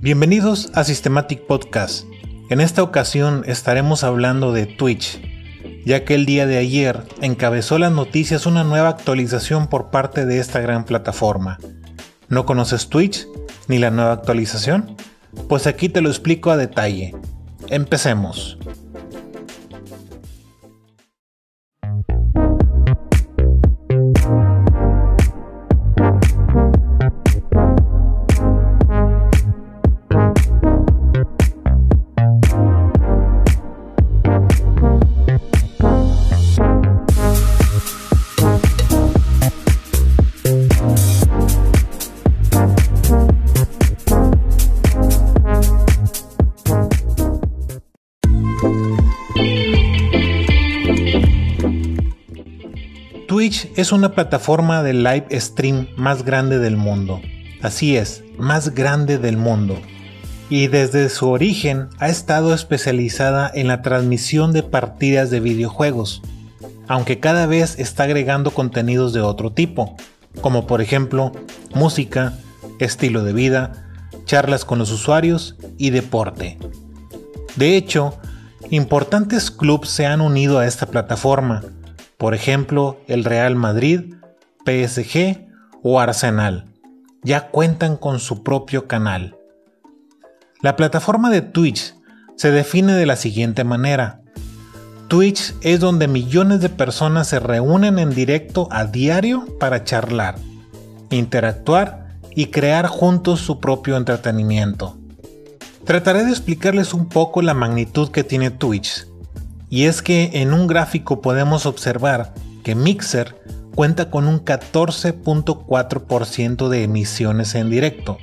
Bienvenidos a Systematic Podcast. En esta ocasión estaremos hablando de Twitch, ya que el día de ayer encabezó las noticias una nueva actualización por parte de esta gran plataforma. ¿No conoces Twitch ni la nueva actualización? Pues aquí te lo explico a detalle. Empecemos. Twitch es una plataforma de live stream más grande del mundo. Así es, más grande del mundo. Y desde su origen ha estado especializada en la transmisión de partidas de videojuegos, aunque cada vez está agregando contenidos de otro tipo, como por ejemplo música, estilo de vida, charlas con los usuarios y deporte. De hecho, importantes clubes se han unido a esta plataforma, por ejemplo el Real Madrid, PSG o Arsenal, ya cuentan con su propio canal. La plataforma de Twitch se define de la siguiente manera. Twitch es donde millones de personas se reúnen en directo a diario para charlar, interactuar y crear juntos su propio entretenimiento. Trataré de explicarles un poco la magnitud que tiene Twitch y es que en un gráfico podemos observar que Mixer cuenta con un 14.4% de emisiones en directo,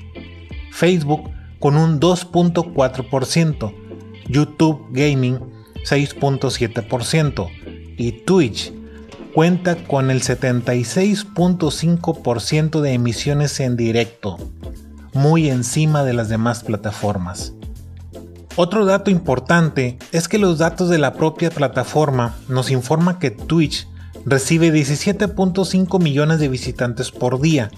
Facebook con un 2.4%, YouTube Gaming 6.7% y Twitch cuenta con el 76.5% de emisiones en directo, muy encima de las demás plataformas. Otro dato importante es que los datos de la propia plataforma nos informan que Twitch recibe 17.5 millones de visitantes por día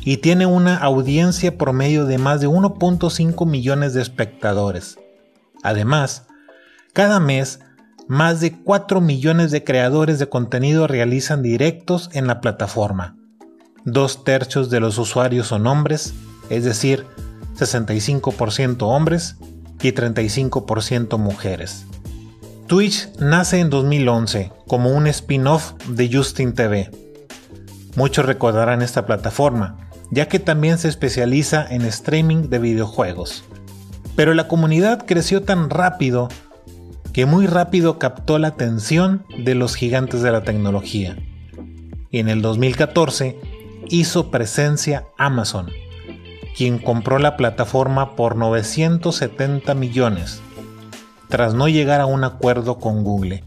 y tiene una audiencia promedio de más de 1.5 millones de espectadores. Además, cada mes más de 4 millones de creadores de contenido realizan directos en la plataforma. Dos tercios de los usuarios son hombres, es decir, 65% hombres y 35% mujeres. Twitch nace en 2011 como un spin-off de Justin TV. Muchos recordarán esta plataforma, ya que también se especializa en streaming de videojuegos. Pero la comunidad creció tan rápido que muy rápido captó la atención de los gigantes de la tecnología. Y en el 2014 hizo presencia Amazon quien compró la plataforma por 970 millones, tras no llegar a un acuerdo con Google.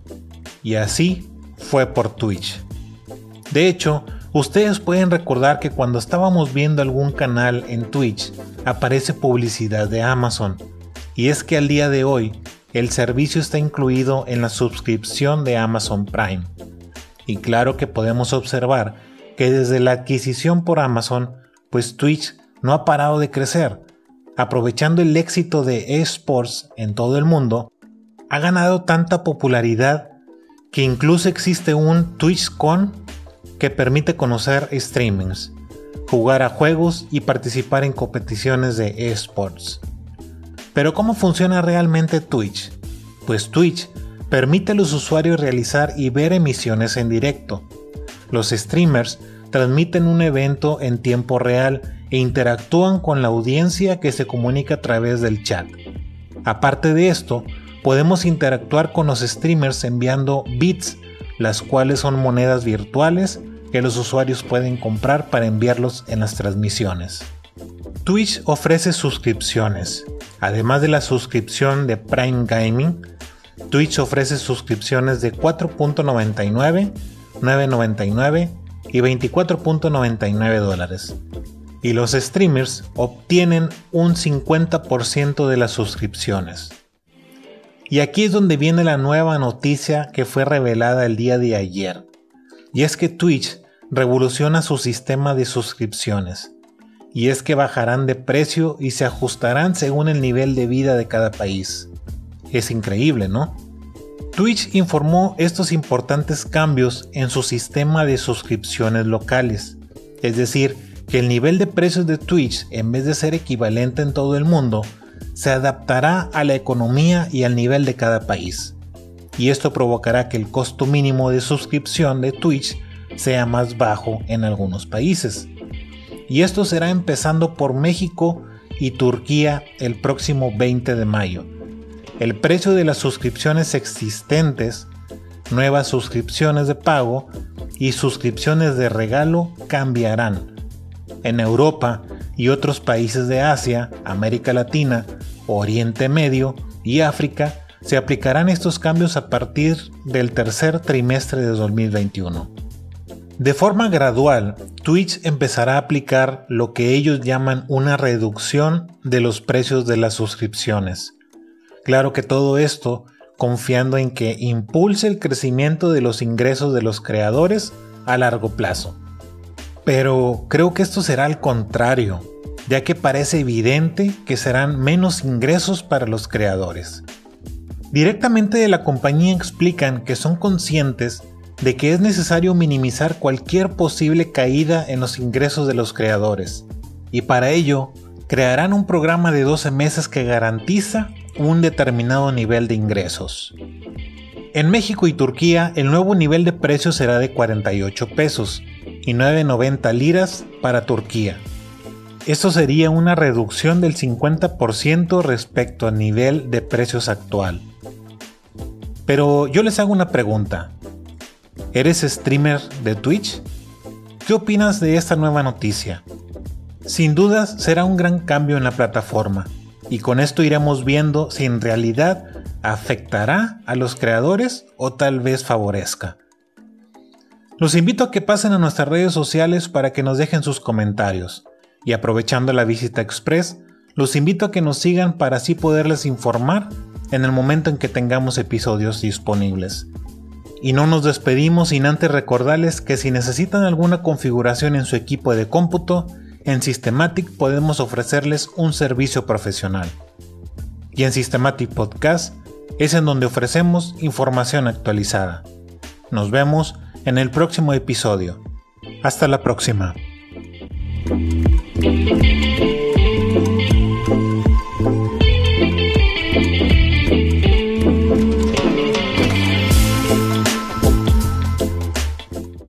Y así fue por Twitch. De hecho, ustedes pueden recordar que cuando estábamos viendo algún canal en Twitch, aparece publicidad de Amazon. Y es que al día de hoy, el servicio está incluido en la suscripción de Amazon Prime. Y claro que podemos observar que desde la adquisición por Amazon, pues Twitch no ha parado de crecer. Aprovechando el éxito de esports en todo el mundo, ha ganado tanta popularidad que incluso existe un TwitchCon que permite conocer streamings, jugar a juegos y participar en competiciones de esports. Pero ¿cómo funciona realmente Twitch? Pues Twitch permite a los usuarios realizar y ver emisiones en directo. Los streamers transmiten un evento en tiempo real e interactúan con la audiencia que se comunica a través del chat. Aparte de esto, podemos interactuar con los streamers enviando bits, las cuales son monedas virtuales que los usuarios pueden comprar para enviarlos en las transmisiones. Twitch ofrece suscripciones. Además de la suscripción de Prime Gaming, Twitch ofrece suscripciones de 4.99, 9.99 y 24.99 dólares. Y los streamers obtienen un 50% de las suscripciones. Y aquí es donde viene la nueva noticia que fue revelada el día de ayer. Y es que Twitch revoluciona su sistema de suscripciones. Y es que bajarán de precio y se ajustarán según el nivel de vida de cada país. Es increíble, ¿no? Twitch informó estos importantes cambios en su sistema de suscripciones locales. Es decir, que el nivel de precios de Twitch, en vez de ser equivalente en todo el mundo, se adaptará a la economía y al nivel de cada país. Y esto provocará que el costo mínimo de suscripción de Twitch sea más bajo en algunos países. Y esto será empezando por México y Turquía el próximo 20 de mayo. El precio de las suscripciones existentes, nuevas suscripciones de pago y suscripciones de regalo cambiarán. En Europa y otros países de Asia, América Latina, Oriente Medio y África se aplicarán estos cambios a partir del tercer trimestre de 2021. De forma gradual, Twitch empezará a aplicar lo que ellos llaman una reducción de los precios de las suscripciones. Claro que todo esto confiando en que impulse el crecimiento de los ingresos de los creadores a largo plazo. Pero creo que esto será al contrario, ya que parece evidente que serán menos ingresos para los creadores. Directamente de la compañía explican que son conscientes de que es necesario minimizar cualquier posible caída en los ingresos de los creadores, y para ello crearán un programa de 12 meses que garantiza un determinado nivel de ingresos. En México y Turquía el nuevo nivel de precio será de 48 pesos y 9.90 liras para Turquía. Esto sería una reducción del 50% respecto al nivel de precios actual. Pero yo les hago una pregunta. ¿Eres streamer de Twitch? ¿Qué opinas de esta nueva noticia? Sin dudas será un gran cambio en la plataforma, y con esto iremos viendo si en realidad afectará a los creadores o tal vez favorezca. Los invito a que pasen a nuestras redes sociales para que nos dejen sus comentarios, y aprovechando la visita express, los invito a que nos sigan para así poderles informar en el momento en que tengamos episodios disponibles. Y no nos despedimos sin antes recordarles que si necesitan alguna configuración en su equipo de cómputo, en Systematic podemos ofrecerles un servicio profesional. Y en Systematic Podcast es en donde ofrecemos información actualizada. Nos vemos en el próximo episodio. Hasta la próxima.